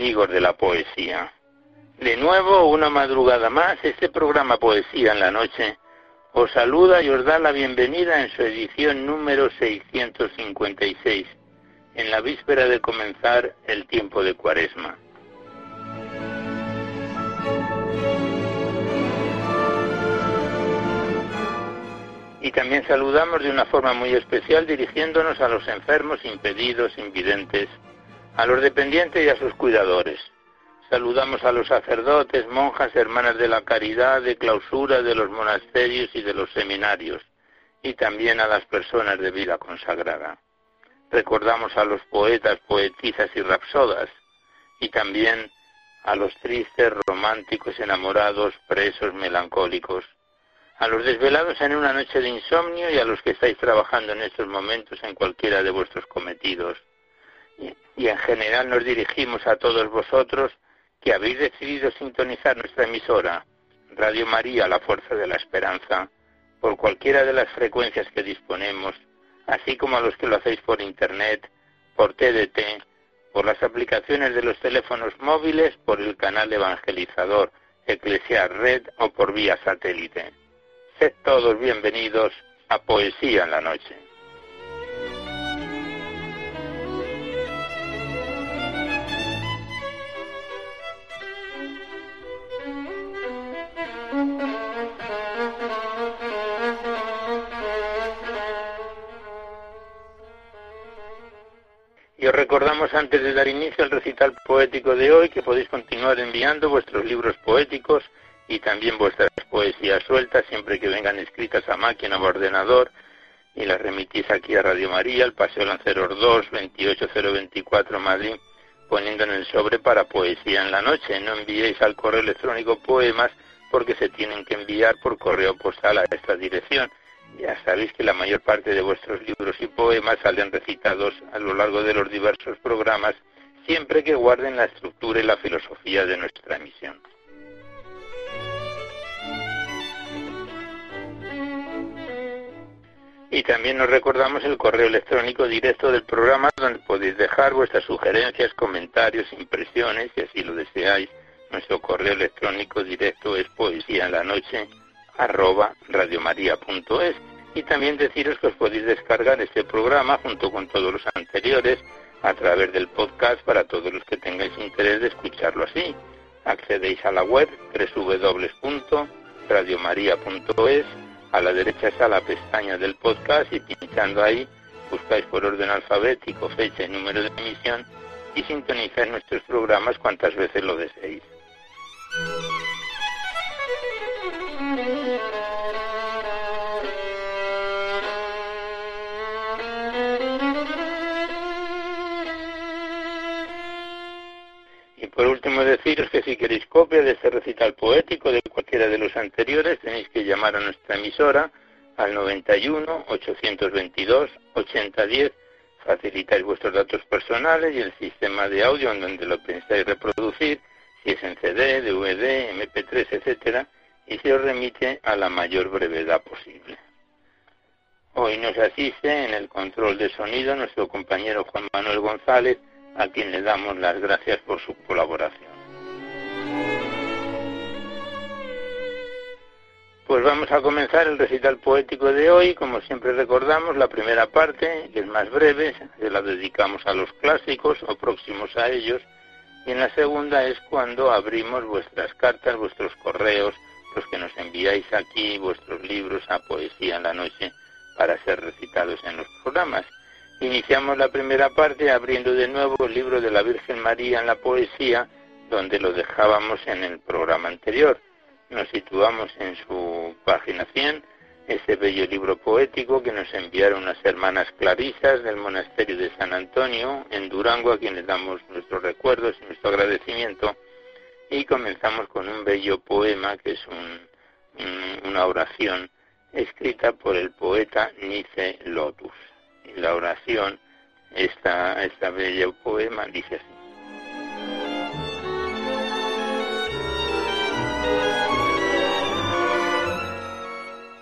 Amigos de la poesía. De nuevo, una madrugada más, este programa Poesía en la Noche os saluda y os da la bienvenida en su edición número 656, en la víspera de comenzar el tiempo de Cuaresma. Y también saludamos de una forma muy especial dirigiéndonos a los enfermos, impedidos, invidentes, a los dependientes y a sus cuidadores. Saludamos a los sacerdotes, monjas, hermanas de la caridad, de clausura de los monasterios y de los seminarios, y también a las personas de vida consagrada. Recordamos a los poetas, poetisas y rapsodas, y también a los tristes, románticos, enamorados, presos, melancólicos, a los desvelados en una noche de insomnio y a los que estáis trabajando en estos momentos en cualquiera de vuestros cometidos y en general nos dirigimos a todos vosotros que habéis decidido sintonizar nuestra emisora, Radio María, la Fuerza de la Esperanza, por cualquiera de las frecuencias que disponemos, así como a los que lo hacéis por Internet, por TDT, por las aplicaciones de los teléfonos móviles, por el canal evangelizador Eclesiar Red o por vía satélite. Sed todos bienvenidos a Poesía en la Noche. Y os recordamos antes de dar inicio al recital poético de hoy que podéis continuar enviando vuestros libros poéticos y también vuestras poesías sueltas siempre que vengan escritas a máquina o ordenador y las remitís aquí a Radio María, al Paseo Lanceros 2, 28024 Madrid, poniendo en el sobre para poesía en la noche. No enviéis al correo electrónico poemas porque se tienen que enviar por correo postal a esta dirección ya sabéis que la mayor parte de vuestros libros y poemas salen recitados a lo largo de los diversos programas, siempre que guarden la estructura y la filosofía de nuestra emisión. Y también nos recordamos el correo electrónico directo del programa donde podéis dejar vuestras sugerencias, comentarios, impresiones, si así lo deseáis. Nuestro correo electrónico directo es poesía en la noche arroba radiomaria.es y también deciros que os podéis descargar este programa junto con todos los anteriores a través del podcast para todos los que tengáis interés de escucharlo así. Accedéis a la web www.radiomaria.es, a la derecha está la pestaña del podcast y pinchando ahí buscáis por orden alfabético fecha y número de emisión y sintonizáis nuestros programas cuantas veces lo deseéis. Último, deciros que si queréis copia de este recital poético de cualquiera de los anteriores, tenéis que llamar a nuestra emisora al 91 822 8010. Facilitáis vuestros datos personales y el sistema de audio en donde lo pensáis reproducir, si es en CD, DVD, MP3, etcétera, y se os remite a la mayor brevedad posible. Hoy nos asiste en el control de sonido nuestro compañero Juan Manuel González, a quien le damos las gracias por su colaboración. Pues vamos a comenzar el recital poético de hoy. Como siempre recordamos, la primera parte, que es más breve, se la dedicamos a los clásicos o próximos a ellos. Y en la segunda es cuando abrimos vuestras cartas, vuestros correos, los que nos enviáis aquí, vuestros libros a Poesía en la Noche para ser recitados en los programas. Iniciamos la primera parte abriendo de nuevo el libro de la Virgen María en la poesía, donde lo dejábamos en el programa anterior. Nos situamos en su página 100, ese bello libro poético que nos enviaron unas hermanas clarisas del monasterio de San Antonio en Durango, a quienes damos nuestros recuerdos y nuestro agradecimiento, Y comenzamos con un bello poema que es una oración escrita por el poeta Nice Lotus. Y la oración, esta, esta poema dice así.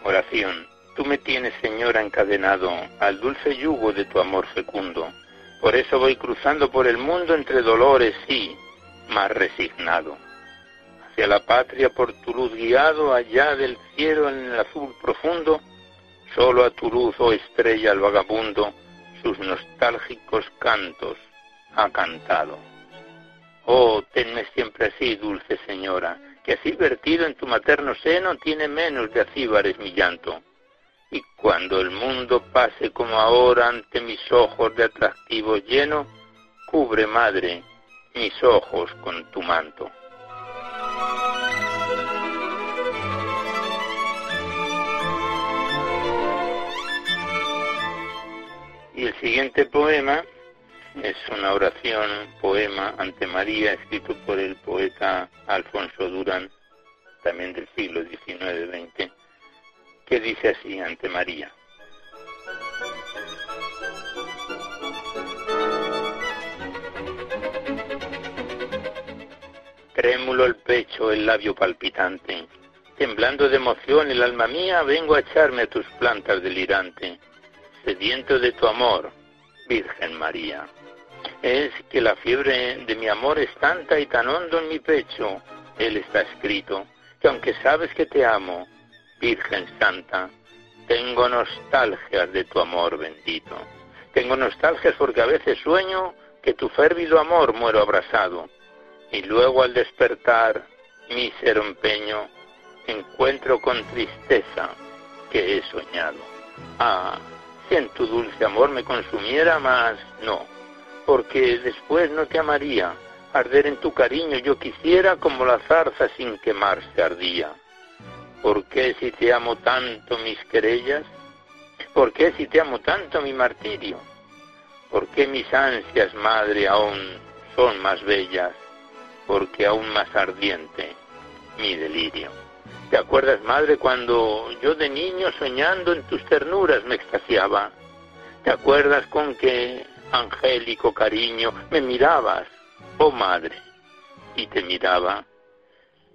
Oración. Tú me tienes, Señora, encadenado al dulce yugo de tu amor fecundo. Por eso voy cruzando por el mundo entre dolores, sí, más resignado. Hacia la patria por tu luz guiado, allá del cielo en el azul profundo, solo a tu luz, oh estrella, el vagabundo, sus nostálgicos cantos ha cantado. Oh, tenme siempre así, dulce señora, que así vertido en tu materno seno tiene menos de acíbares mi llanto. Y cuando el mundo pase como ahora ante mis ojos de atractivo lleno, cubre, madre, mis ojos con tu manto. Y el siguiente poema es una oración, poema ante María, escrito por el poeta Alfonso Durán, también del siglo XIX-XX, que dice así ante María. Trémulo el pecho, el labio palpitante, temblando de emoción el alma mía, vengo a echarme a tus plantas delirante, sediento de tu amor, Virgen María es que la fiebre de mi amor es tanta y tan hondo en mi pecho, él está escrito, que aunque sabes que te amo, Virgen Santa, tengo nostalgias de tu amor bendito. Tengo nostalgias porque a veces sueño que tu férvido amor muero abrazado, y luego al despertar, mísero empeño, encuentro con tristeza que he soñado. Ah, en tu dulce amor me consumiera más, no porque después no te amaría. Arder en tu cariño yo quisiera como la zarza sin quemarse ardía. ¿Por qué si te amo tanto mis querellas? ¿Por qué si te amo tanto mi martirio? ¿Por qué mis ansias, madre, aún son más bellas? Porque aún más ardiente mi delirio. ¿Te acuerdas, madre, cuando yo de niño soñando en tus ternuras me extasiaba? ¿Te acuerdas con que angélico cariño, me mirabas, oh madre, y te miraba,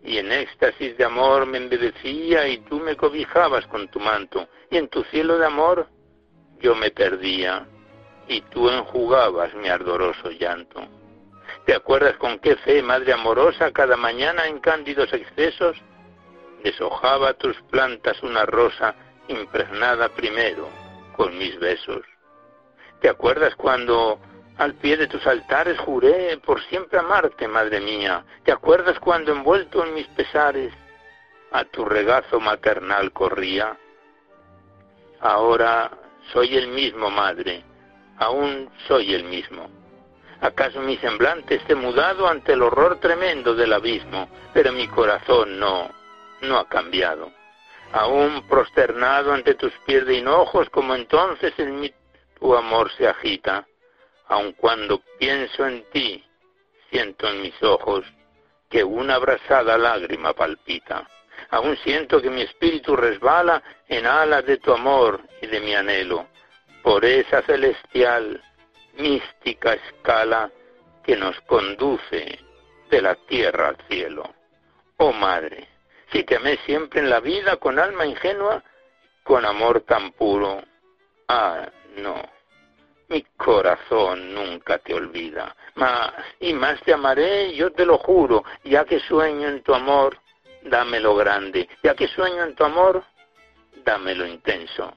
y en éxtasis de amor me embebecía y tú me cobijabas con tu manto, y en tu cielo de amor yo me perdía, y tú enjugabas mi ardoroso llanto. ¿Te acuerdas con qué fe, madre amorosa, cada mañana en cándidos excesos deshojaba tus plantas una rosa impregnada primero con mis besos? ¿Te acuerdas cuando al pie de tus altares juré por siempre amarte, madre mía? ¿Te acuerdas cuando envuelto en mis pesares a tu regazo maternal corría? Ahora soy el mismo, madre, aún soy el mismo. ¿Acaso mi semblante esté mudado ante el horror tremendo del abismo? Pero mi corazón no, no ha cambiado. Aún prosternado ante tus pies de hinojos como entonces en mi tu amor se agita, aun cuando pienso en ti, siento en mis ojos que una abrasada lágrima palpita. Aún siento que mi espíritu resbala en alas de tu amor y de mi anhelo, por esa celestial, mística escala que nos conduce de la tierra al cielo. Oh Madre, si te amé siempre en la vida con alma ingenua, con amor tan puro, ah, no, mi corazón nunca te olvida. Más y más te amaré, yo te lo juro, ya que sueño en tu amor, dámelo grande. Ya que sueño en tu amor, dámelo intenso.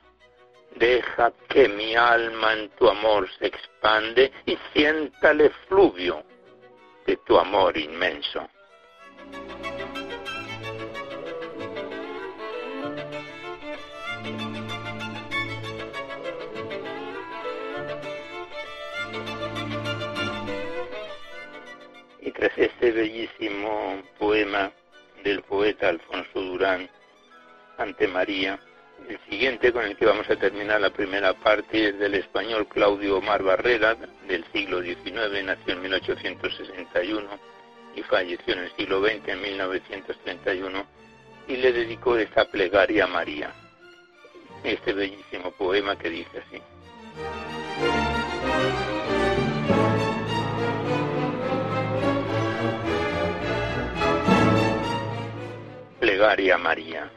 Deja que mi alma en tu amor se expande y sienta el efluvio de tu amor inmenso. Tras este bellísimo poema del poeta Alfonso Durán ante María, el siguiente con el que vamos a terminar la primera parte es del español Claudio Omar Barrera, del siglo XIX, nació en 1861, y falleció en el siglo XX, en 1931, y le dedicó esta plegaria a María. Este bellísimo poema que dice así. Plegaria a María.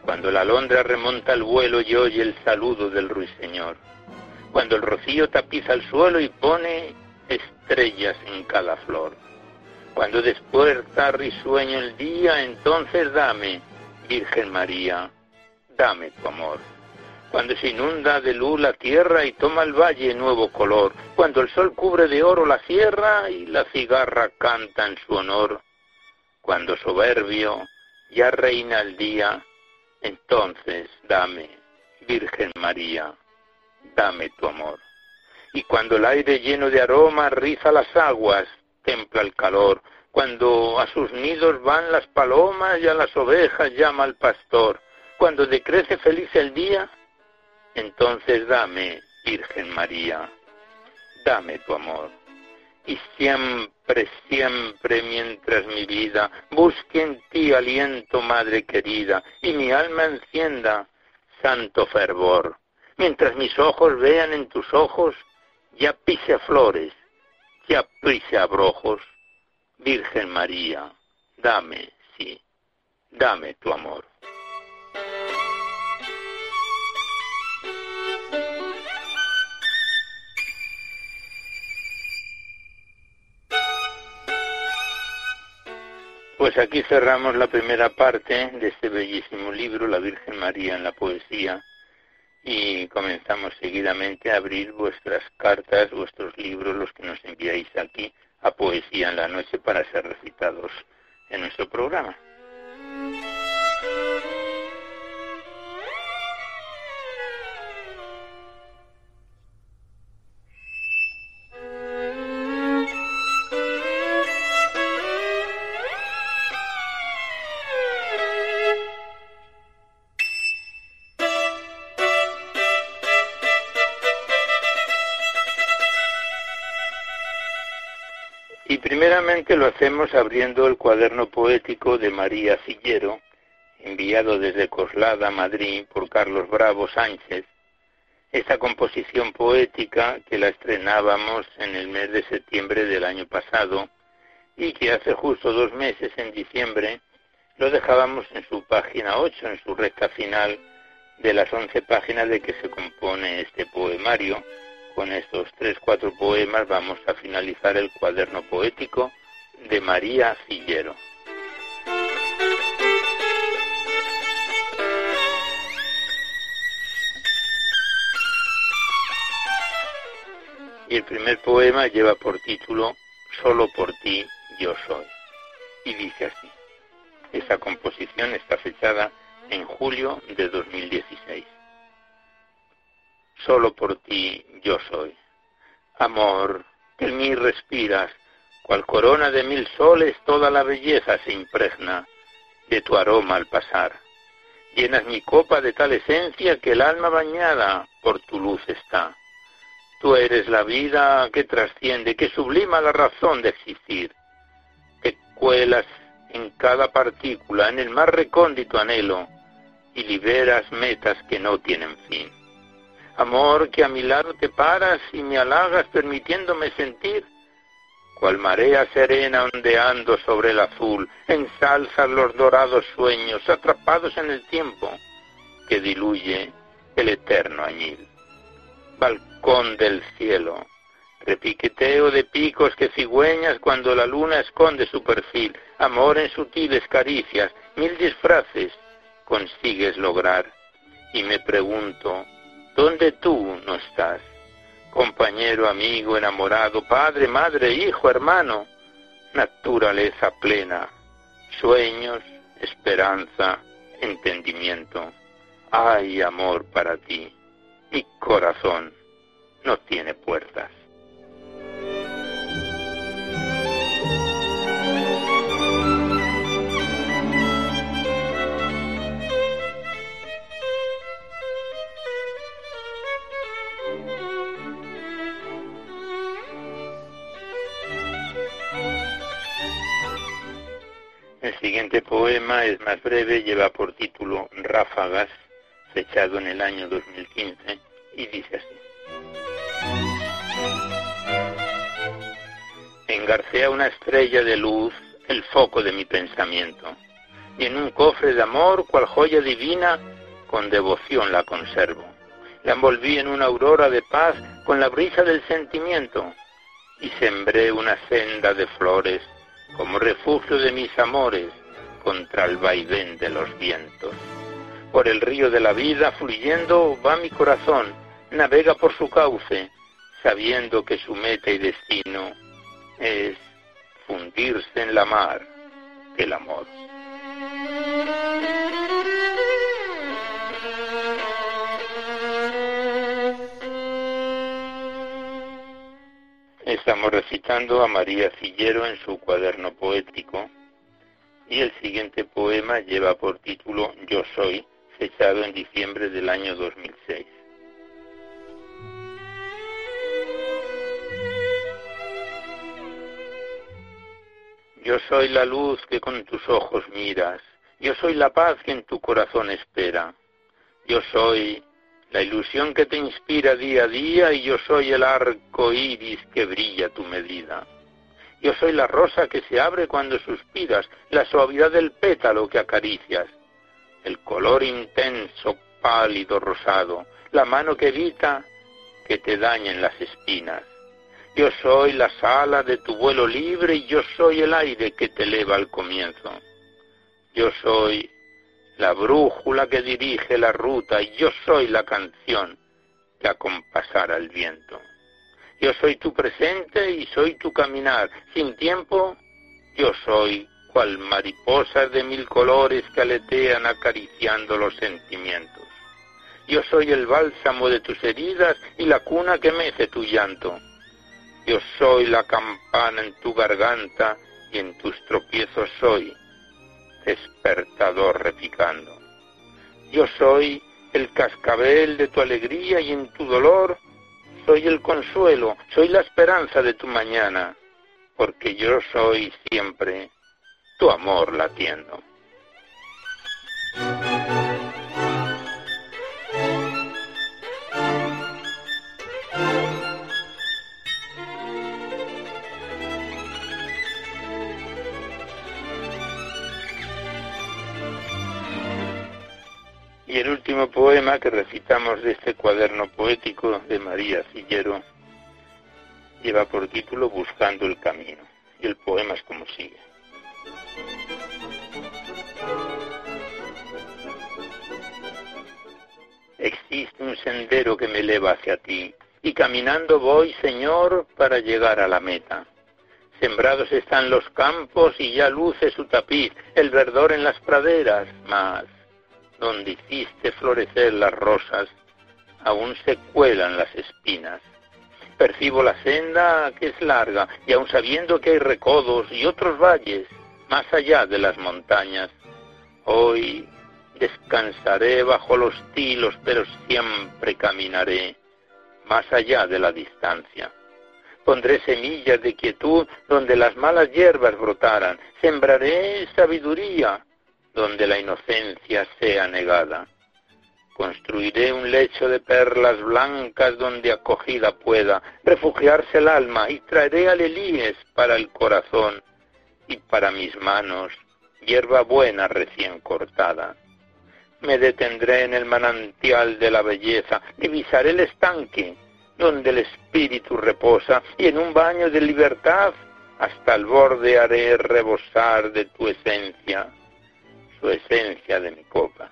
Cuando la alondra remonta el vuelo y oye el saludo del ruiseñor. Cuando el rocío tapiza el suelo y pone estrellas en cada flor. Cuando despuerta risueño el día, entonces dame, Virgen María, dame tu amor. Cuando se inunda de luz la tierra y toma el valle nuevo color, cuando el sol cubre de oro la sierra y la cigarra canta en su honor, cuando soberbio ya reina el día, entonces dame, Virgen María, dame tu amor. Y cuando el aire lleno de aroma riza las aguas, templa el calor, cuando a sus nidos van las palomas y a las ovejas llama el pastor, cuando decrece feliz el día, entonces dame, Virgen María, dame tu amor. Y siempre, siempre, mientras mi vida busque en ti aliento, Madre querida, y mi alma encienda santo fervor, mientras mis ojos vean en tus ojos, ya pise flores, ya pise abrojos, Virgen María, dame, sí, dame tu amor. Pues aquí cerramos la primera parte de este bellísimo libro, La Virgen María en la poesía, y comenzamos seguidamente a abrir vuestras cartas, vuestros libros, los que nos enviáis aquí a Poesía en la Noche para ser recitados en nuestro programa. Primeramente lo hacemos abriendo el cuaderno poético de María Cillero, enviado desde Coslada, Madrid, por Carlos Bravo Sánchez. Esta composición poética que la estrenábamos en el mes de septiembre del año pasado y que hace justo dos meses, en diciembre, lo dejábamos en su página 8, en su recta final de las 11 páginas de que se compone este poemario, con estos tres, cuatro poemas vamos a finalizar el cuaderno poético de María Cillero. Y el primer poema lleva por título Solo por ti yo soy. Y dice así. Esta composición está fechada en julio de 2016 solo por ti yo soy. Amor, que en mí respiras, cual corona de mil soles toda la belleza se impregna de tu aroma al pasar. Llenas mi copa de tal esencia que el alma bañada por tu luz está. Tú eres la vida que trasciende, que sublima la razón de existir, que cuelas en cada partícula, en el más recóndito anhelo, y liberas metas que no tienen fin. Amor, que a mi lado te paras y me halagas permitiéndome sentir, cual marea serena ondeando sobre el azul, ensalzas los dorados sueños atrapados en el tiempo que diluye el eterno añil. Balcón del cielo, repiqueteo de picos que cigüeñas cuando la luna esconde su perfil, amor en sutiles caricias, mil disfraces consigues lograr. Y me pregunto, donde tú no estás. Compañero, amigo, enamorado, padre, madre, hijo, hermano, naturaleza plena, sueños, esperanza, entendimiento. Hay amor para ti. Mi corazón no tiene puertas. Siguiente poema es más breve, lleva por título Ráfagas, fechado en el año 2015, y dice así. Engarcea una estrella de luz el foco de mi pensamiento, y en un cofre de amor, cual joya divina, con devoción la conservo. La envolví en una aurora de paz con la brisa del sentimiento, y sembré una senda de flores como refugio de mis amores contra el vaivén de los vientos. Por el río de la vida fluyendo va mi corazón, navega por su cauce, sabiendo que su meta y destino es fundirse en la mar del amor. Estamos recitando a María Cillero en su cuaderno poético y el siguiente poema lleva por título Yo soy, fechado en diciembre del año 2006. Yo soy la luz que con tus ojos miras, yo soy la paz que en tu corazón espera, yo soy la ilusión que te inspira día a día y yo soy el arco iris que brilla tu medida. Yo soy la rosa que se abre cuando suspiras, la suavidad del pétalo que acaricias, el color intenso, pálido, rosado, la mano que evita que te dañen las espinas. Yo soy la sala de tu vuelo libre y yo soy el aire que te eleva al comienzo. Yo soy la brújula que dirige la ruta y yo soy la canción que acompasara el viento. Yo soy tu presente y soy tu caminar. Sin tiempo, yo soy cual mariposas de mil colores que aletean acariciando los sentimientos. Yo soy el bálsamo de tus heridas y la cuna que mece tu llanto. Yo soy la campana en tu garganta y en tus tropiezos soy despertador repicando. Yo soy el cascabel de tu alegría y en tu dolor soy el consuelo, soy la esperanza de tu mañana, porque yo soy siempre tu amor latiendo. Último poema que recitamos de este cuaderno poético de María Cillero lleva por título Buscando el Camino. Y el poema es como sigue. Existe un sendero que me eleva hacia ti, y caminando voy, Señor, para llegar a la meta. Sembrados están los campos y ya luce su tapiz, el verdor en las praderas, mas donde hiciste florecer las rosas, aún se cuelan las espinas. Percibo la senda que es larga, y aun sabiendo que hay recodos y otros valles más allá de las montañas, hoy descansaré bajo los tilos, pero siempre caminaré más allá de la distancia. Pondré semillas de quietud donde las malas hierbas brotaran, sembraré sabiduría donde la inocencia sea negada. Construiré un lecho de perlas blancas donde acogida pueda refugiarse el alma y traeré alelíes para el corazón y para mis manos hierba buena recién cortada. Me detendré en el manantial de la belleza, divisaré el estanque donde el espíritu reposa y en un baño de libertad hasta el borde haré rebosar de tu esencia esencia de mi copa.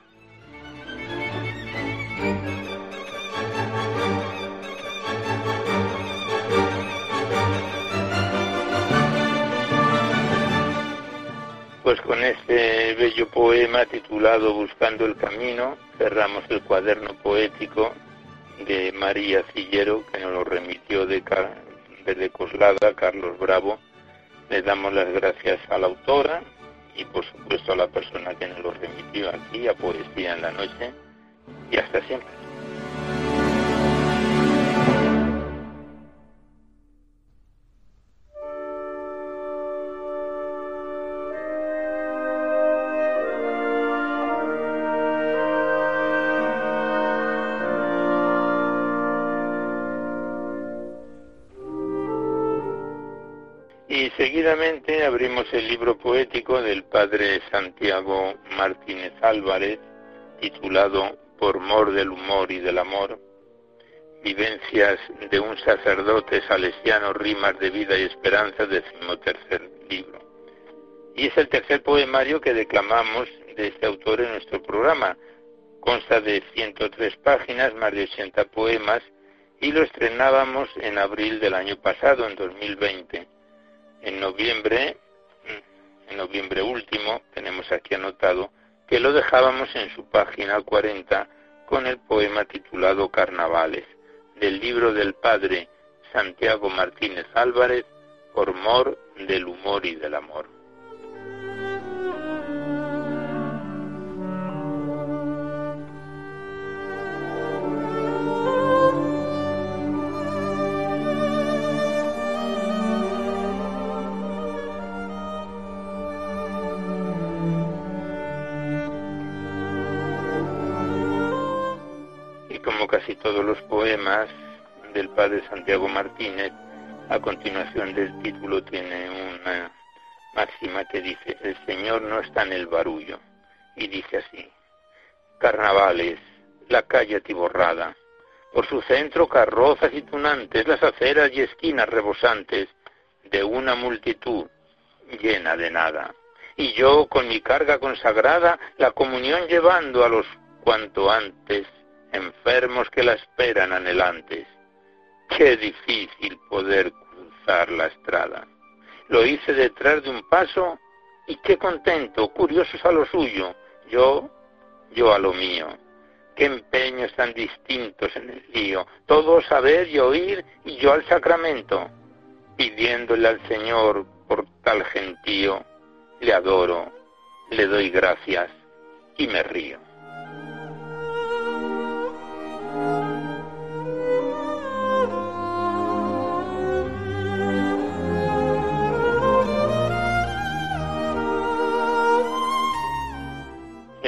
Pues con este bello poema titulado Buscando el Camino cerramos el cuaderno poético de María Cillero que nos lo remitió de, desde Coslada, Carlos Bravo. Le damos las gracias a la autora y por supuesto a la persona que nos lo remitió aquí a Poesía en la Noche y hasta siempre. Del padre Santiago Martínez Álvarez, titulado Por mor del humor y del amor, vivencias de un sacerdote salesiano, rimas de vida y esperanza, decimotercer libro. Y es el tercer poemario que declamamos de este autor en nuestro programa. Consta de 103 páginas, más de 80 poemas, y lo estrenábamos en abril del año pasado, en 2020 en noviembre, en noviembre último, tenemos aquí anotado, que lo dejábamos en su página 40 con el poema titulado Carnavales, del libro del padre Santiago Martínez Álvarez, Por mor del humor y del amor. Todos los poemas del padre Santiago Martínez, a continuación del título tiene una máxima que dice, el Señor no está en el barullo, y dice así, carnavales, la calle atiborrada, por su centro carrozas y tunantes, las aceras y esquinas rebosantes de una multitud llena de nada. Y yo con mi carga consagrada, la comunión llevando a los cuanto antes enfermos que la esperan anhelantes. Qué difícil poder cruzar la estrada. Lo hice detrás de un paso y qué contento, curiosos a lo suyo, yo, yo a lo mío. Qué empeños tan distintos en el lío, todos a ver y oír y yo al sacramento, pidiéndole al Señor por tal gentío, le adoro, le doy gracias y me río.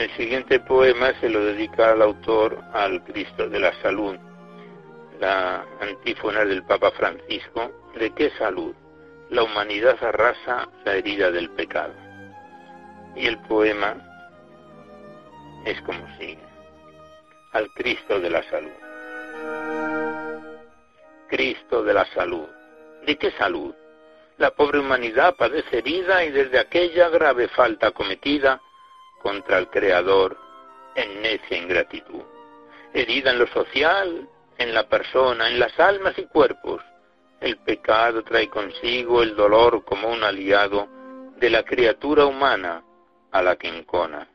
El siguiente poema se lo dedica al autor al Cristo de la Salud, la antífona del Papa Francisco, ¿de qué salud? La humanidad arrasa la herida del pecado. Y el poema es como sigue al Cristo de la salud. Cristo de la salud. ¿De qué salud? La pobre humanidad padece herida y desde aquella grave falta cometida contra el Creador en necia ingratitud. Herida en lo social, en la persona, en las almas y cuerpos. El pecado trae consigo el dolor como un aliado de la criatura humana a la que encona.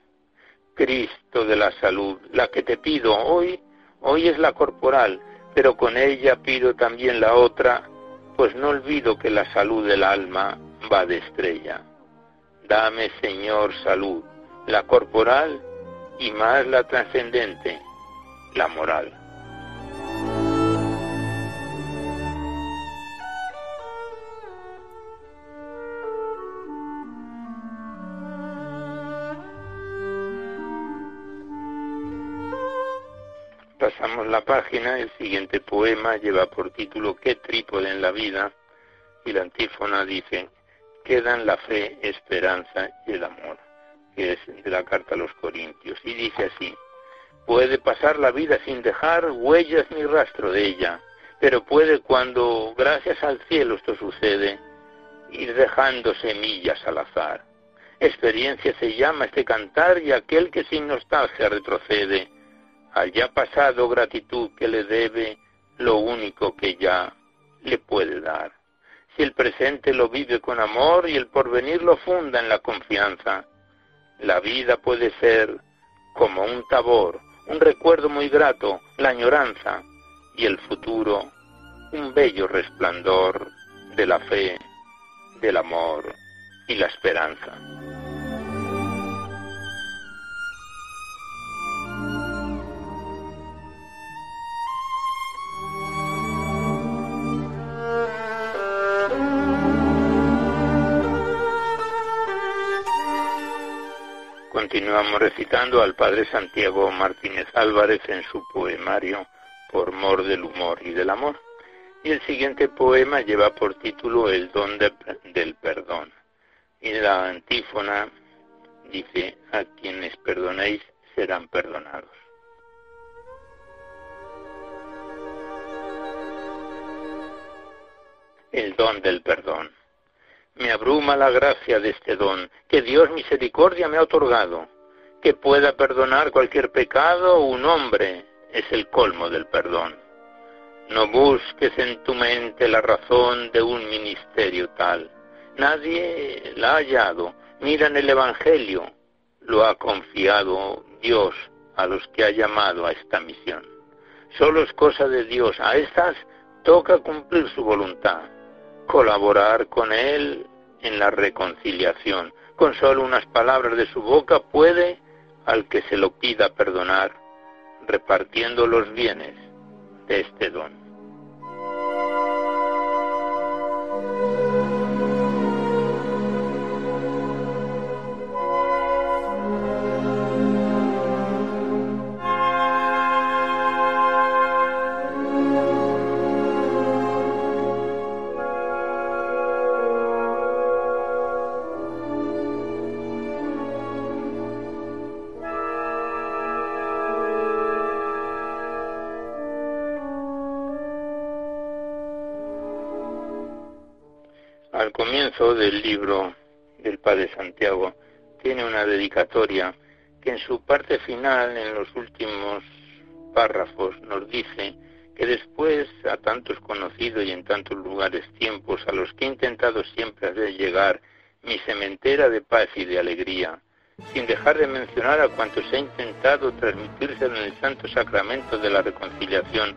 Cristo de la salud, la que te pido hoy, hoy es la corporal, pero con ella pido también la otra, pues no olvido que la salud del alma va de estrella. Dame, Señor, salud, la corporal y más la trascendente, la moral. Pasamos la página, el siguiente poema lleva por título ¿Qué trípode en la vida? y la antífona dice, quedan la fe, esperanza y el amor, que es de la carta a los Corintios. Y dice así, puede pasar la vida sin dejar huellas ni rastro de ella, pero puede cuando, gracias al cielo, esto sucede, ir dejando semillas al azar. Experiencia se llama este cantar y aquel que sin nostalgia retrocede, al ya pasado gratitud que le debe lo único que ya le puede dar. Si el presente lo vive con amor y el porvenir lo funda en la confianza, la vida puede ser como un tabor, un recuerdo muy grato, la añoranza, y el futuro un bello resplandor de la fe, del amor y la esperanza. Continuamos recitando al padre Santiago Martínez Álvarez en su poemario Por mor del humor y del amor. Y el siguiente poema lleva por título El don del perdón. Y la antífona dice, a quienes perdonéis serán perdonados. El don del perdón. Me abruma la gracia de este don que Dios misericordia me ha otorgado. Que pueda perdonar cualquier pecado un hombre es el colmo del perdón. No busques en tu mente la razón de un ministerio tal. Nadie la ha hallado. Mira en el Evangelio. Lo ha confiado Dios a los que ha llamado a esta misión. Solo es cosa de Dios. A estas toca cumplir su voluntad colaborar con Él en la reconciliación. Con solo unas palabras de su boca puede al que se lo pida perdonar, repartiendo los bienes de este don. Del libro del Padre Santiago tiene una dedicatoria que en su parte final, en los últimos párrafos, nos dice que después a tantos conocidos y en tantos lugares tiempos a los que he intentado siempre hacer llegar mi cementera de paz y de alegría, sin dejar de mencionar a cuantos he intentado transmitirse en el santo sacramento de la reconciliación,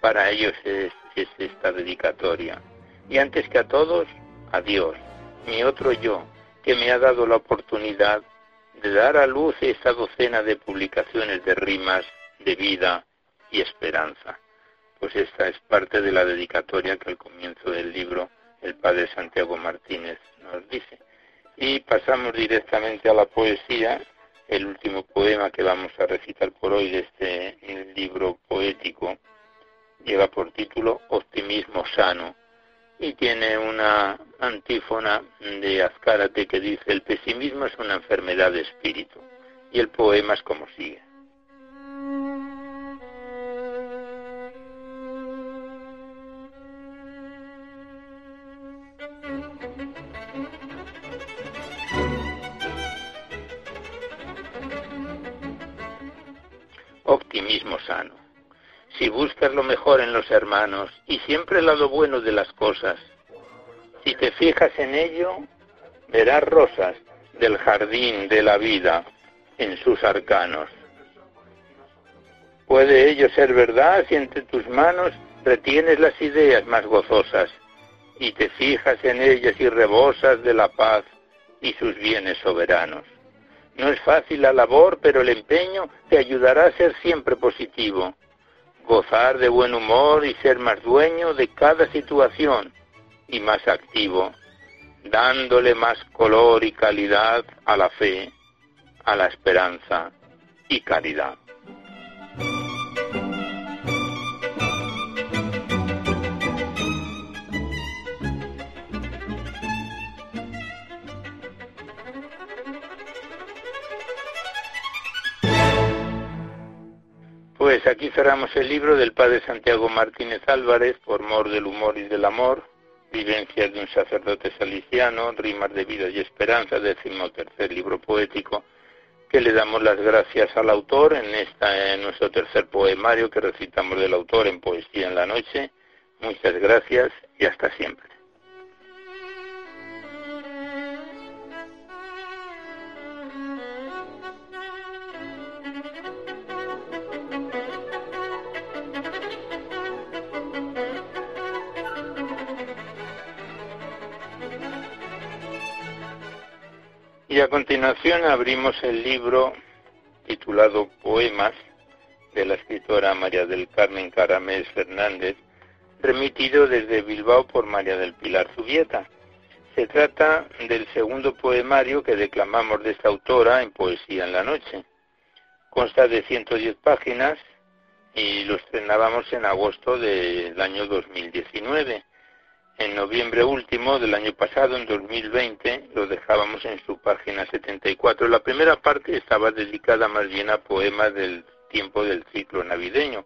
para ellos es esta dedicatoria. Y antes que a todos, a Dios, mi otro yo, que me ha dado la oportunidad de dar a luz esa docena de publicaciones de rimas de vida y esperanza. Pues esta es parte de la dedicatoria que al comienzo del libro el padre Santiago Martínez nos dice. Y pasamos directamente a la poesía, el último poema que vamos a recitar por hoy de este libro poético lleva por título Optimismo sano y tiene una antífona de Azcárate que dice el pesimismo es una enfermedad de espíritu y el poema es como sigue. Optimismo sano si buscas lo mejor en los hermanos y siempre el lado bueno de las cosas, si te fijas en ello, verás rosas del jardín de la vida en sus arcanos. Puede ello ser verdad si entre tus manos retienes las ideas más gozosas y te fijas en ellas y rebosas de la paz y sus bienes soberanos. No es fácil la labor, pero el empeño te ayudará a ser siempre positivo gozar de buen humor y ser más dueño de cada situación y más activo, dándole más color y calidad a la fe, a la esperanza y caridad. Pues aquí cerramos el libro del padre Santiago Martínez Álvarez, por mor del humor y del amor, vivencias de un sacerdote saliciano, rimas de vida y esperanza, décimo tercer libro poético, que le damos las gracias al autor en, esta, en nuestro tercer poemario que recitamos del autor en Poesía en la Noche. Muchas gracias y hasta siempre. Y a continuación abrimos el libro titulado Poemas de la escritora María del Carmen Caramés Fernández, remitido desde Bilbao por María del Pilar Zubieta. Se trata del segundo poemario que declamamos de esta autora en Poesía en la Noche. Consta de 110 páginas, y lo estrenábamos en agosto del año 2019. En noviembre último del año pasado, en 2020, lo dejábamos en su página 74. La primera parte estaba dedicada más bien a poemas del tiempo del ciclo navideño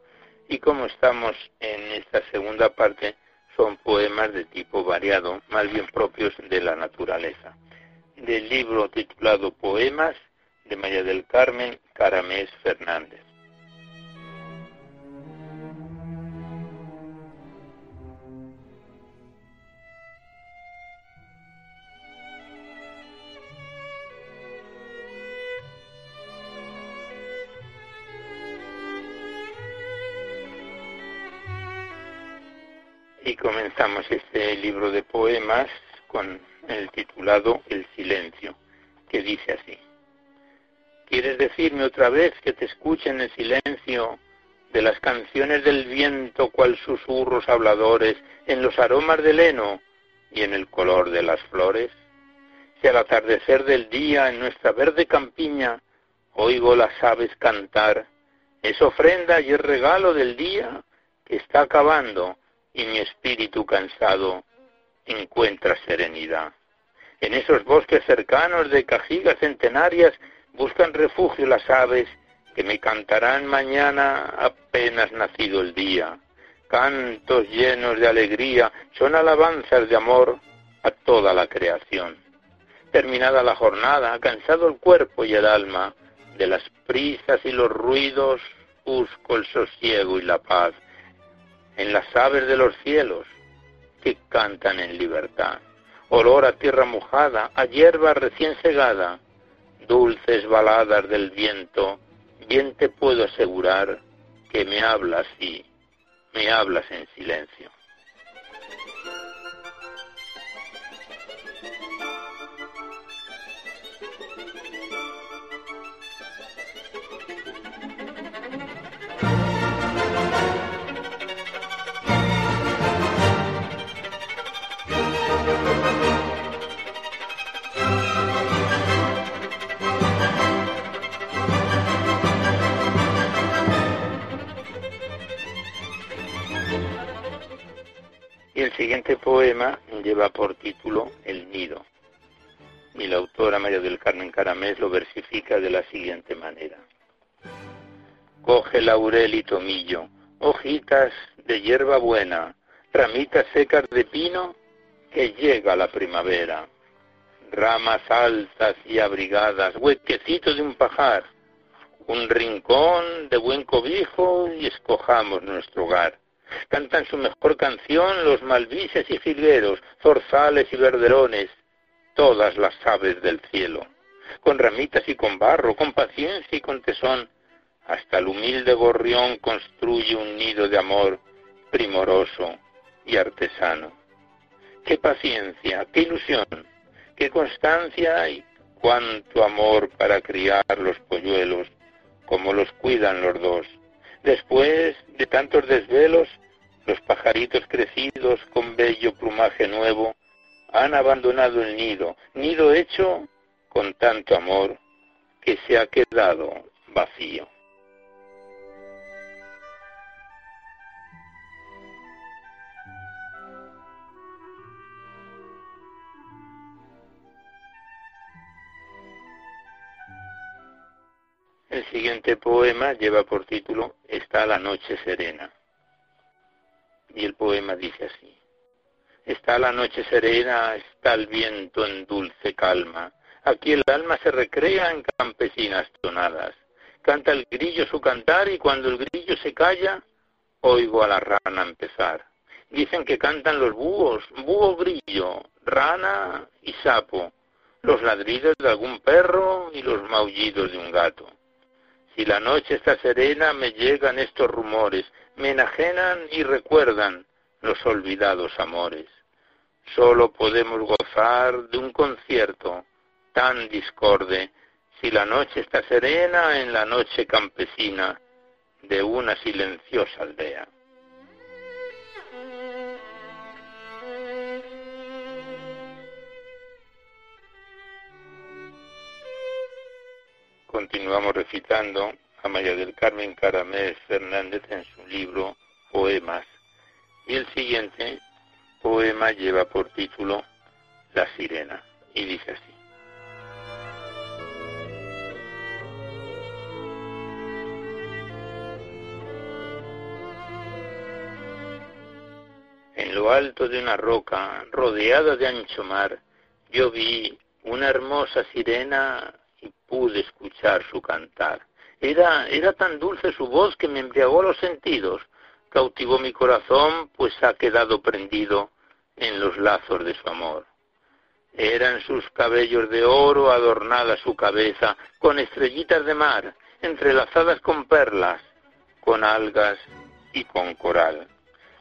y como estamos en esta segunda parte, son poemas de tipo variado, más bien propios de la naturaleza. Del libro titulado Poemas de María del Carmen Caramés Fernández. Comenzamos este libro de poemas con el titulado El silencio, que dice así. ¿Quieres decirme otra vez que te escuche en el silencio de las canciones del viento cual susurros habladores en los aromas del heno y en el color de las flores? Si al atardecer del día en nuestra verde campiña oigo las aves cantar, es ofrenda y es regalo del día que está acabando y mi espíritu cansado encuentra serenidad. En esos bosques cercanos de cajigas centenarias buscan refugio las aves que me cantarán mañana apenas nacido el día. Cantos llenos de alegría son alabanzas de amor a toda la creación. Terminada la jornada, cansado el cuerpo y el alma, de las prisas y los ruidos, busco el sosiego y la paz en las aves de los cielos que cantan en libertad. Olor a tierra mojada, a hierba recién segada, dulces baladas del viento, bien te puedo asegurar que me hablas y me hablas en silencio. Siguiente poema lleva por título El nido y la autora María del Carmen Caramés lo versifica de la siguiente manera. Coge laurel y tomillo, hojitas de hierba buena, ramitas secas de pino, que llega la primavera. Ramas altas y abrigadas, huequecito de un pajar, un rincón de buen cobijo y escojamos nuestro hogar Cantan su mejor canción los malvises y jilgueros, zorzales y verderones, todas las aves del cielo. Con ramitas y con barro, con paciencia y con tesón, hasta el humilde gorrión construye un nido de amor primoroso y artesano. Qué paciencia, qué ilusión, qué constancia y cuánto amor para criar los polluelos, como los cuidan los dos. Después de tantos desvelos, los pajaritos crecidos con bello plumaje nuevo han abandonado el nido, nido hecho con tanto amor que se ha quedado vacío. El siguiente poema lleva por título Está la noche serena. Y el poema dice así. Está la noche serena, está el viento en dulce calma. Aquí el alma se recrea en campesinas tonadas. Canta el grillo su cantar y cuando el grillo se calla, oigo a la rana empezar. Dicen que cantan los búhos, búho grillo, rana y sapo, los ladridos de algún perro y los maullidos de un gato. Si la noche está serena, me llegan estos rumores, me enajenan y recuerdan los olvidados amores. Solo podemos gozar de un concierto tan discorde si la noche está serena en la noche campesina de una silenciosa aldea. Continuamos recitando a María del Carmen Caramés Fernández en su libro Poemas. Y el siguiente poema lleva por título La sirena y dice así. En lo alto de una roca, rodeada de ancho mar, yo vi una hermosa sirena pude escuchar su cantar. Era, era tan dulce su voz que me embriagó los sentidos, cautivó mi corazón, pues ha quedado prendido en los lazos de su amor. Eran sus cabellos de oro adornada su cabeza, con estrellitas de mar, entrelazadas con perlas, con algas y con coral.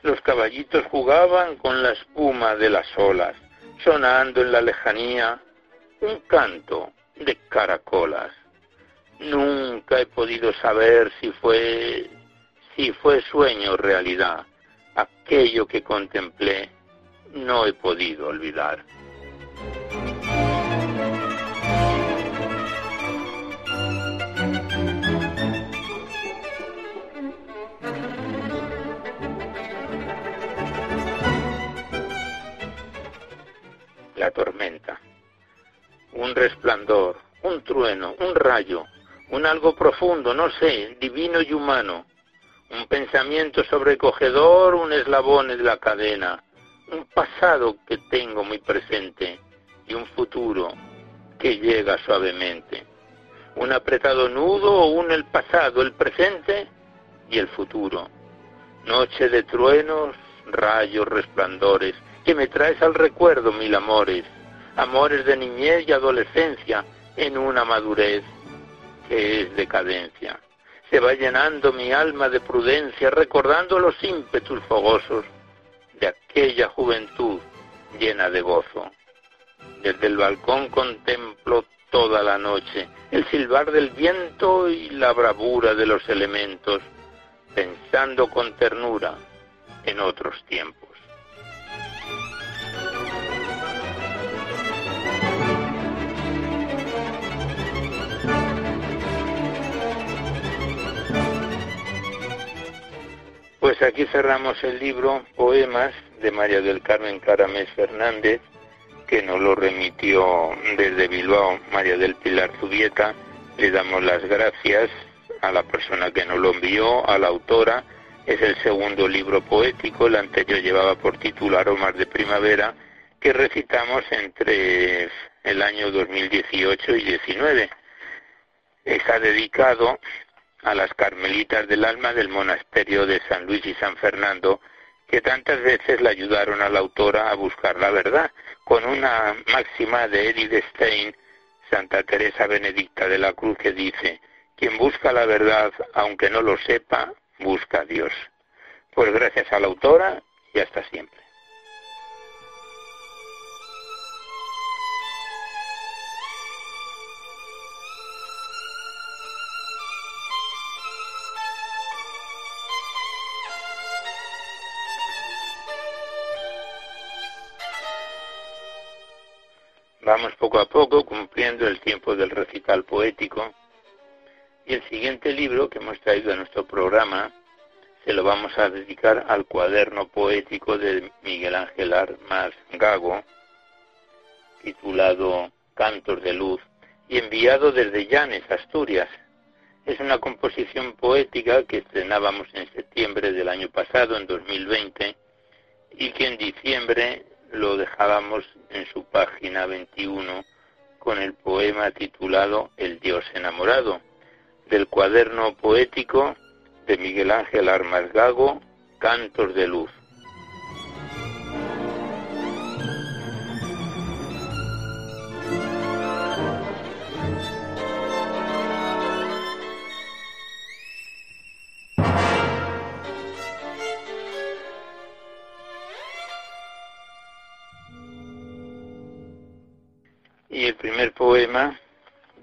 Los caballitos jugaban con la espuma de las olas, sonando en la lejanía un canto de caracolas. Nunca he podido saber si fue si fue sueño o realidad. Aquello que contemplé no he podido olvidar. La tormenta un resplandor, un trueno, un rayo, un algo profundo, no sé, divino y humano, un pensamiento sobrecogedor, un eslabón de la cadena, un pasado que tengo muy presente y un futuro que llega suavemente. Un apretado nudo o un el pasado, el presente y el futuro. Noche de truenos, rayos, resplandores, que me traes al recuerdo mil amores amores de niñez y adolescencia en una madurez que es decadencia. Se va llenando mi alma de prudencia recordando los ímpetus fogosos de aquella juventud llena de gozo. Desde el balcón contemplo toda la noche el silbar del viento y la bravura de los elementos, pensando con ternura en otros tiempos. Pues aquí cerramos el libro Poemas de María del Carmen Caramés Fernández, que nos lo remitió desde Bilbao María del Pilar Zubieta. Le damos las gracias a la persona que nos lo envió, a la autora. Es el segundo libro poético, el anterior llevaba por título Aromas de Primavera, que recitamos entre el año 2018 y 19. Está dedicado a las carmelitas del alma del monasterio de San Luis y San Fernando, que tantas veces le ayudaron a la autora a buscar la verdad, con una máxima de Edith Stein, Santa Teresa Benedicta de la Cruz, que dice, quien busca la verdad, aunque no lo sepa, busca a Dios. Pues gracias a la autora y hasta siempre. Vamos poco a poco cumpliendo el tiempo del recital poético y el siguiente libro que hemos traído a nuestro programa se lo vamos a dedicar al cuaderno poético de Miguel Ángel Armas Gago, titulado Cantos de Luz, y enviado desde Llanes, Asturias. Es una composición poética que estrenábamos en septiembre del año pasado, en 2020, y que en diciembre lo dejábamos en su página 21 con el poema titulado El Dios enamorado, del cuaderno poético de Miguel Ángel Armas Gago, Cantos de Luz.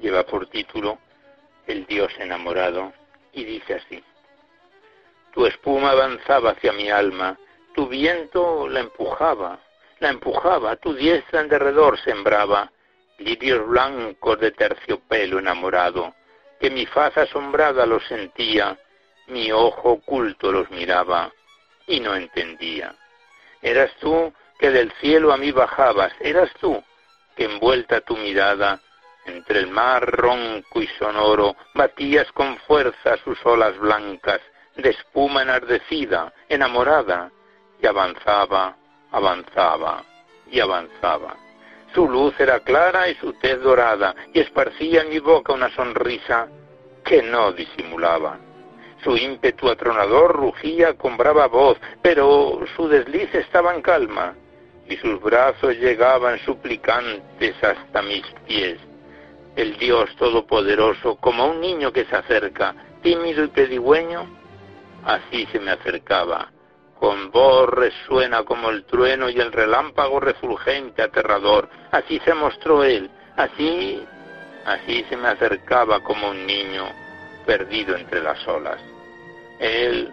Lleva por título El Dios enamorado y dice así. Tu espuma avanzaba hacia mi alma, tu viento la empujaba, la empujaba, tu diestra en derredor sembraba lirios blancos de terciopelo enamorado, que mi faz asombrada los sentía, mi ojo oculto los miraba y no entendía. Eras tú que del cielo a mí bajabas, eras tú que envuelta tu mirada entre el mar ronco y sonoro batías con fuerza sus olas blancas de espuma enardecida, enamorada, y avanzaba, avanzaba y avanzaba. Su luz era clara y su tez dorada, y esparcía en mi boca una sonrisa que no disimulaba. Su ímpetu atronador rugía con brava voz, pero su desliz estaba en calma, y sus brazos llegaban suplicantes hasta mis pies. El Dios Todopoderoso, como un niño que se acerca, tímido y pedigüeño, así se me acercaba. Con voz resuena como el trueno y el relámpago refulgente, aterrador. Así se mostró él, así, así se me acercaba como un niño perdido entre las olas. Él,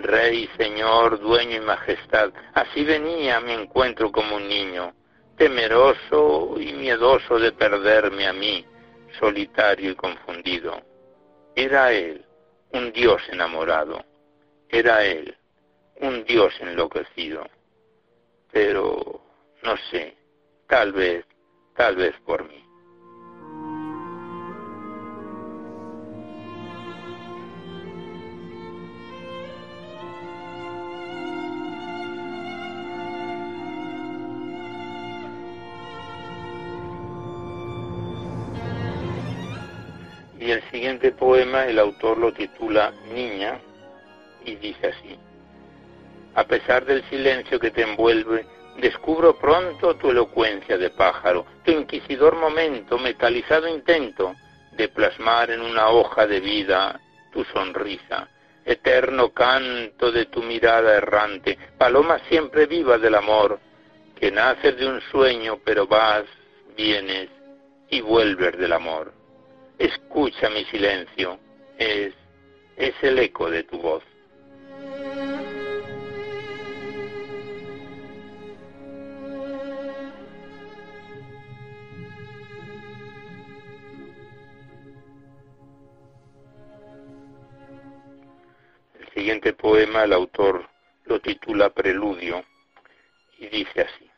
Rey, Señor, Dueño y Majestad, así venía a mi encuentro como un niño, temeroso y miedoso de perderme a mí, solitario y confundido. Era Él, un Dios enamorado era él, un dios enloquecido. Pero, no sé, tal vez, tal vez por mí. Poema el autor lo titula Niña y dice así. A pesar del silencio que te envuelve, descubro pronto tu elocuencia de pájaro, tu inquisidor momento, metalizado intento de plasmar en una hoja de vida tu sonrisa, eterno canto de tu mirada errante, paloma siempre viva del amor, que naces de un sueño, pero vas, vienes y vuelves del amor. Escucha mi silencio, es, es el eco de tu voz. siguiente poema el autor lo titula Preludio y dice así.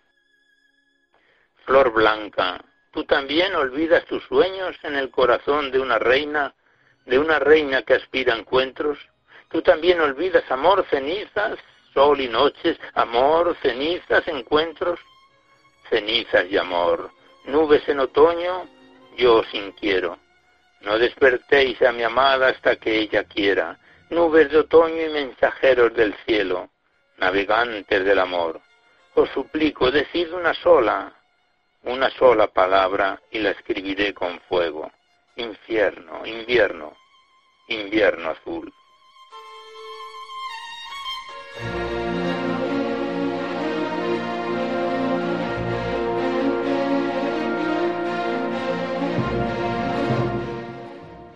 Flor blanca, tú también olvidas tus sueños en el corazón de una reina, de una reina que aspira a encuentros. Tú también olvidas amor, cenizas, sol y noches, amor, cenizas, encuentros. Cenizas y amor, nubes en otoño, yo sin quiero. No despertéis a mi amada hasta que ella quiera nubes de otoño y mensajeros del cielo, navegantes del amor. Os suplico, decid una sola, una sola palabra y la escribiré con fuego. Infierno, invierno, invierno azul.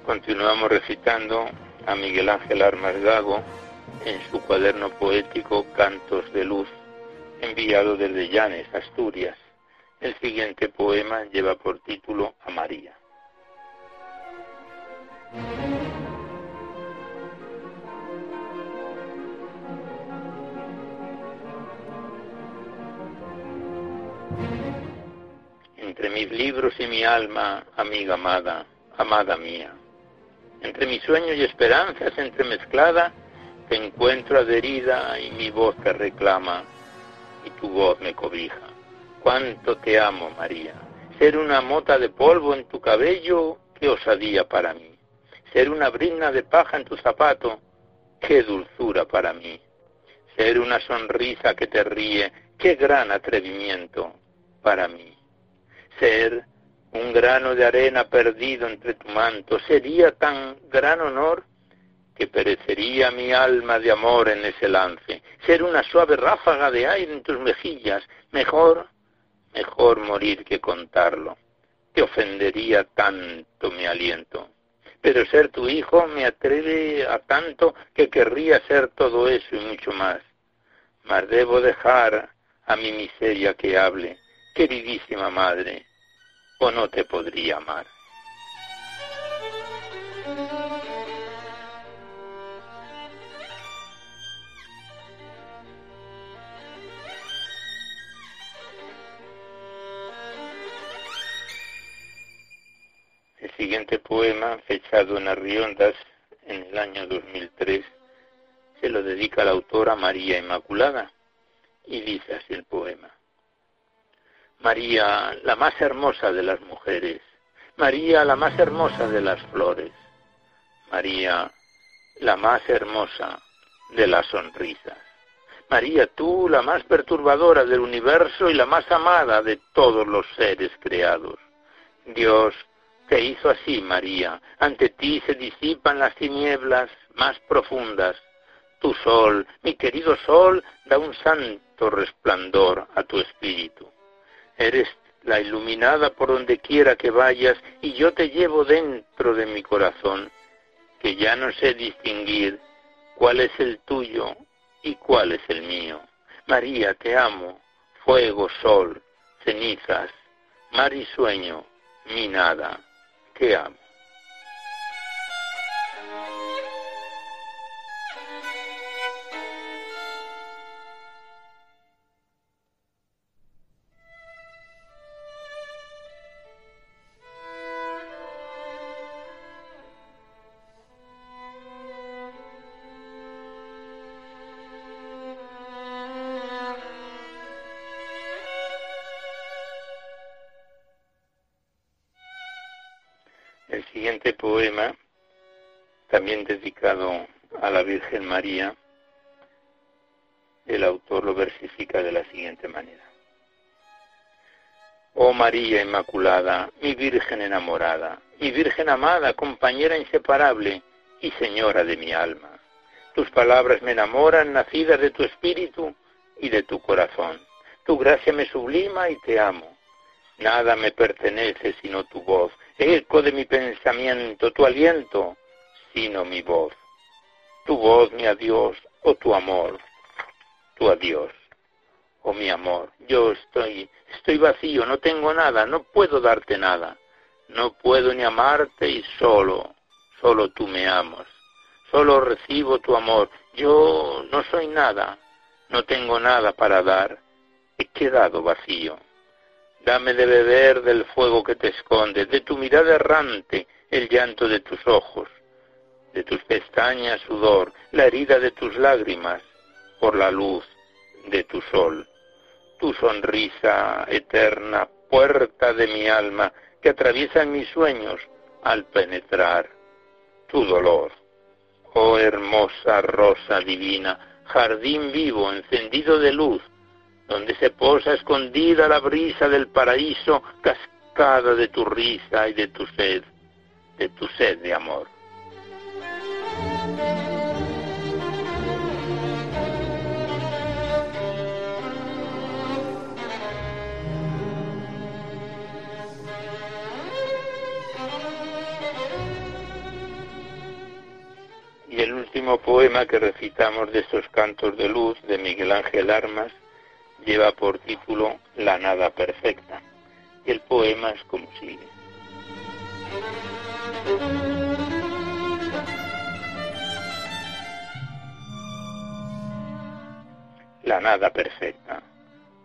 Continuamos recitando a Miguel Ángel Armas Gago en su cuaderno poético Cantos de Luz, enviado desde Llanes, Asturias. El siguiente poema lleva por título A María. Entre mis libros y mi alma, amiga amada, amada mía, entre mis sueños y esperanzas entremezclada, te encuentro adherida y mi voz te reclama y tu voz me cobija. Cuánto te amo, María. Ser una mota de polvo en tu cabello, qué osadía para mí. Ser una brizna de paja en tu zapato, qué dulzura para mí. Ser una sonrisa que te ríe, qué gran atrevimiento para mí. Ser un grano de arena perdido entre tu manto, sería tan gran honor que perecería mi alma de amor en ese lance. Ser una suave ráfaga de aire en tus mejillas, mejor, mejor morir que contarlo. Te ofendería tanto mi aliento. Pero ser tu hijo me atreve a tanto que querría ser todo eso y mucho más. Mas debo dejar a mi miseria que hable, queridísima madre, o no te podría amar. Siguiente poema, fechado en Arriondas en el año 2003, se lo dedica la autora María Inmaculada y dice así el poema. María, la más hermosa de las mujeres, María, la más hermosa de las flores, María, la más hermosa de las sonrisas. María, tú, la más perturbadora del universo y la más amada de todos los seres creados. Dios te hizo así, María. Ante ti se disipan las tinieblas más profundas. Tu sol, mi querido sol, da un santo resplandor a tu espíritu. Eres la iluminada por donde quiera que vayas y yo te llevo dentro de mi corazón, que ya no sé distinguir cuál es el tuyo y cuál es el mío. María, te amo, fuego, sol, cenizas, mar y sueño, mi nada, te siguiente poema, también dedicado a la Virgen María, el autor lo versifica de la siguiente manera. Oh María Inmaculada, mi Virgen enamorada, mi Virgen amada, compañera inseparable y Señora de mi alma. Tus palabras me enamoran, nacidas de tu espíritu y de tu corazón. Tu gracia me sublima y te amo. Nada me pertenece sino tu voz, eco de mi pensamiento, tu aliento, sino mi voz. Tu voz, mi adiós, o tu amor, tu adiós, o mi amor. Yo estoy, estoy vacío, no tengo nada, no puedo darte nada. No puedo ni amarte y solo, solo tú me amas. Solo recibo tu amor. Yo no soy nada, no tengo nada para dar. He quedado vacío. Dame de beber del fuego que te esconde, de tu mirada errante, el llanto de tus ojos, de tus pestañas sudor, la herida de tus lágrimas, por la luz de tu sol. Tu sonrisa eterna, puerta de mi alma, que atraviesa mis sueños al penetrar. Tu dolor, oh hermosa rosa divina, jardín vivo encendido de luz, donde se posa escondida la brisa del paraíso, cascada de tu risa y de tu sed, de tu sed de amor. Y el último poema que recitamos de estos cantos de luz de Miguel Ángel Armas lleva por título La nada perfecta y el poema es como sigue. La nada perfecta.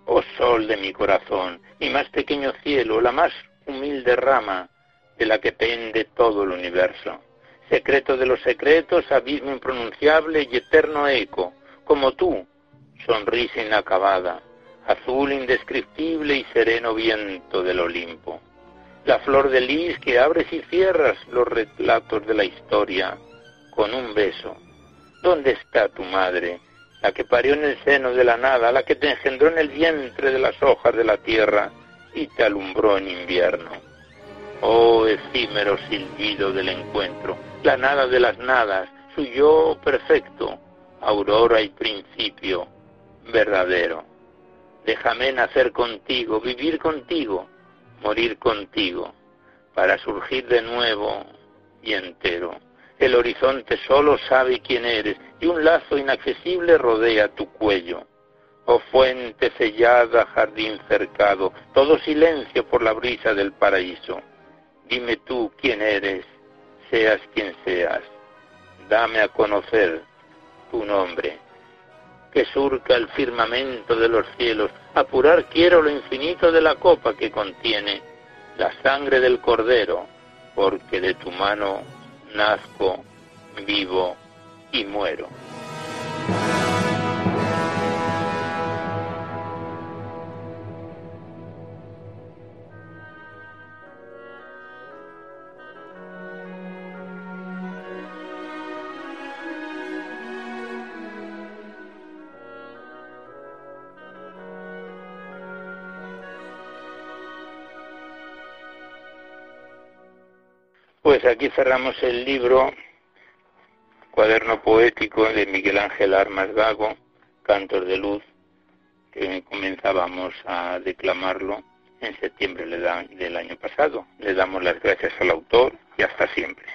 Oh sol de mi corazón, mi más pequeño cielo, la más humilde rama de la que pende todo el universo. Secreto de los secretos, abismo impronunciable y eterno eco, como tú, sonrisa inacabada, azul indescriptible y sereno viento del Olimpo. La flor de lis que abres y cierras los relatos de la historia con un beso. ¿Dónde está tu madre, la que parió en el seno de la nada, la que te engendró en el vientre de las hojas de la tierra y te alumbró en invierno? Oh efímero silbido del encuentro, la nada de las nadas, su yo perfecto, aurora y principio, verdadero. Déjame nacer contigo, vivir contigo, morir contigo, para surgir de nuevo y entero. El horizonte solo sabe quién eres y un lazo inaccesible rodea tu cuello. Oh fuente sellada, jardín cercado, todo silencio por la brisa del paraíso. Dime tú quién eres, seas quien seas. Dame a conocer tu nombre que surca el firmamento de los cielos. Apurar quiero lo infinito de la copa que contiene la sangre del Cordero, porque de tu mano nazco, vivo y muero. Pues aquí cerramos el libro Cuaderno Poético de Miguel Ángel Armas Gago, Cantos de Luz, que comenzábamos a declamarlo en septiembre del año pasado. Le damos las gracias al autor y hasta siempre.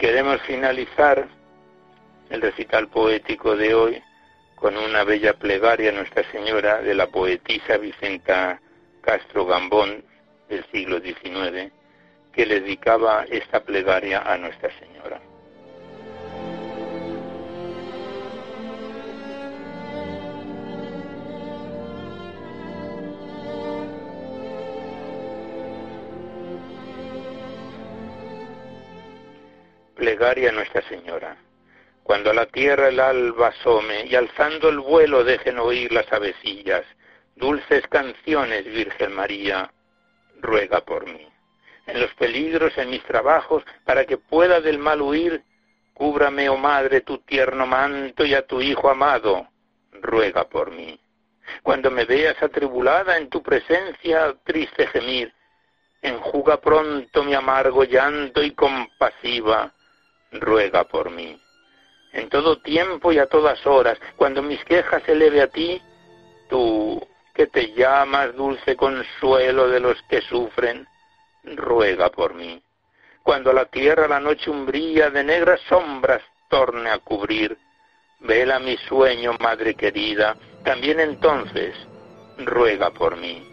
Queremos finalizar el recital poético de hoy con una bella plegaria a Nuestra Señora de la poetisa Vicenta Castro Gambón del siglo XIX, que le dedicaba esta plegaria a Nuestra Señora. Plegaria a Nuestra Señora. Cuando a la tierra el alba asome y alzando el vuelo dejen oír las avecillas, dulces canciones, Virgen María, ruega por mí. En los peligros, en mis trabajos, para que pueda del mal huir, cúbrame, oh Madre, tu tierno manto y a tu Hijo amado, ruega por mí. Cuando me veas atribulada en tu presencia, triste gemir, enjuga pronto mi amargo llanto y compasiva, ruega por mí. En todo tiempo y a todas horas, cuando mis quejas se eleve a ti, tú, que te llamas dulce consuelo de los que sufren, ruega por mí. Cuando la tierra la noche umbría de negras sombras torne a cubrir, vela mi sueño, madre querida, también entonces ruega por mí.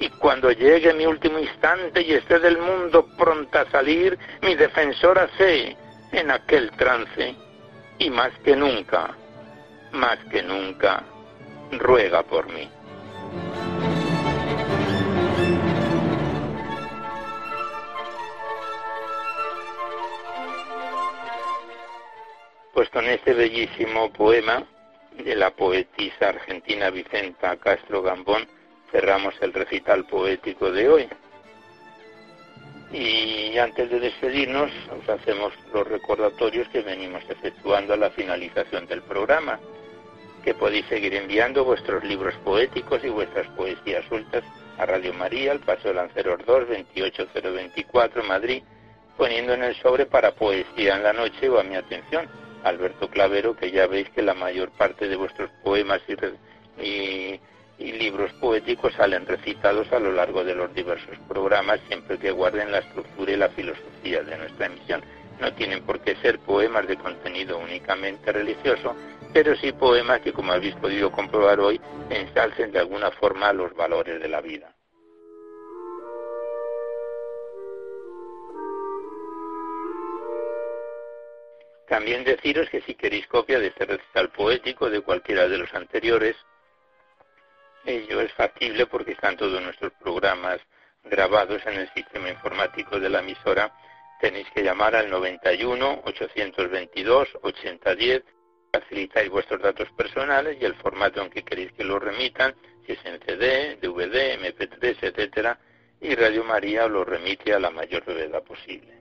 Y cuando llegue mi último instante y esté del mundo pronta a salir, mi defensora sé en aquel trance y más que nunca, más que nunca, ruega por mí. Pues con este bellísimo poema de la poetisa argentina Vicenta Castro Gambón cerramos el recital poético de hoy. Y antes de despedirnos, os hacemos los recordatorios que venimos efectuando a la finalización del programa, que podéis seguir enviando vuestros libros poéticos y vuestras poesías sueltas a Radio María, al Paso de Lanceros 2, 28024, Madrid, poniendo en el sobre para poesía en la noche o a mi atención, Alberto Clavero, que ya veis que la mayor parte de vuestros poemas y, y y libros poéticos salen recitados a lo largo de los diversos programas siempre que guarden la estructura y la filosofía de nuestra emisión. No tienen por qué ser poemas de contenido únicamente religioso, pero sí poemas que, como habéis podido comprobar hoy, ensalcen de alguna forma los valores de la vida. También deciros que si queréis copia de este recital poético de cualquiera de los anteriores, Ello es factible porque están todos nuestros programas grabados en el sistema informático de la emisora. Tenéis que llamar al 91 822 8010, facilitáis vuestros datos personales y el formato en que queréis que lo remitan, si es en CD, DVD, MP3, etcétera, y Radio María lo remite a la mayor brevedad posible.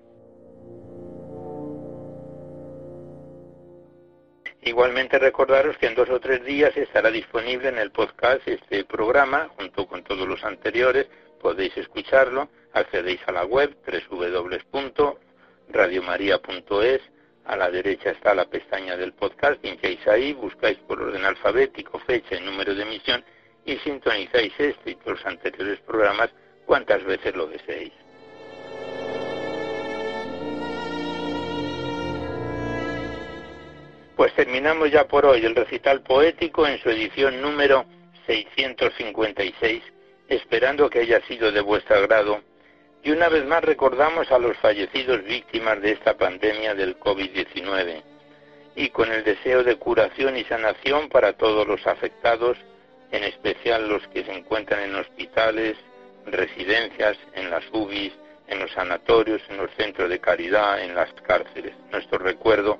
Igualmente recordaros que en dos o tres días estará disponible en el podcast este programa junto con todos los anteriores. Podéis escucharlo, accedéis a la web www.radiomaria.es. A la derecha está la pestaña del podcast, pincháis ahí, buscáis por orden alfabético, fecha y número de emisión y sintonizáis este y los anteriores programas cuantas veces lo deseéis. Pues terminamos ya por hoy el recital poético en su edición número 656 esperando que haya sido de vuestro agrado, y una vez más recordamos a los fallecidos víctimas de esta pandemia del COVID-19 y con el deseo de curación y sanación para todos los afectados, en especial los que se encuentran en hospitales, residencias, en las UBIs, en los sanatorios, en los centros de caridad, en las cárceles. Nuestro recuerdo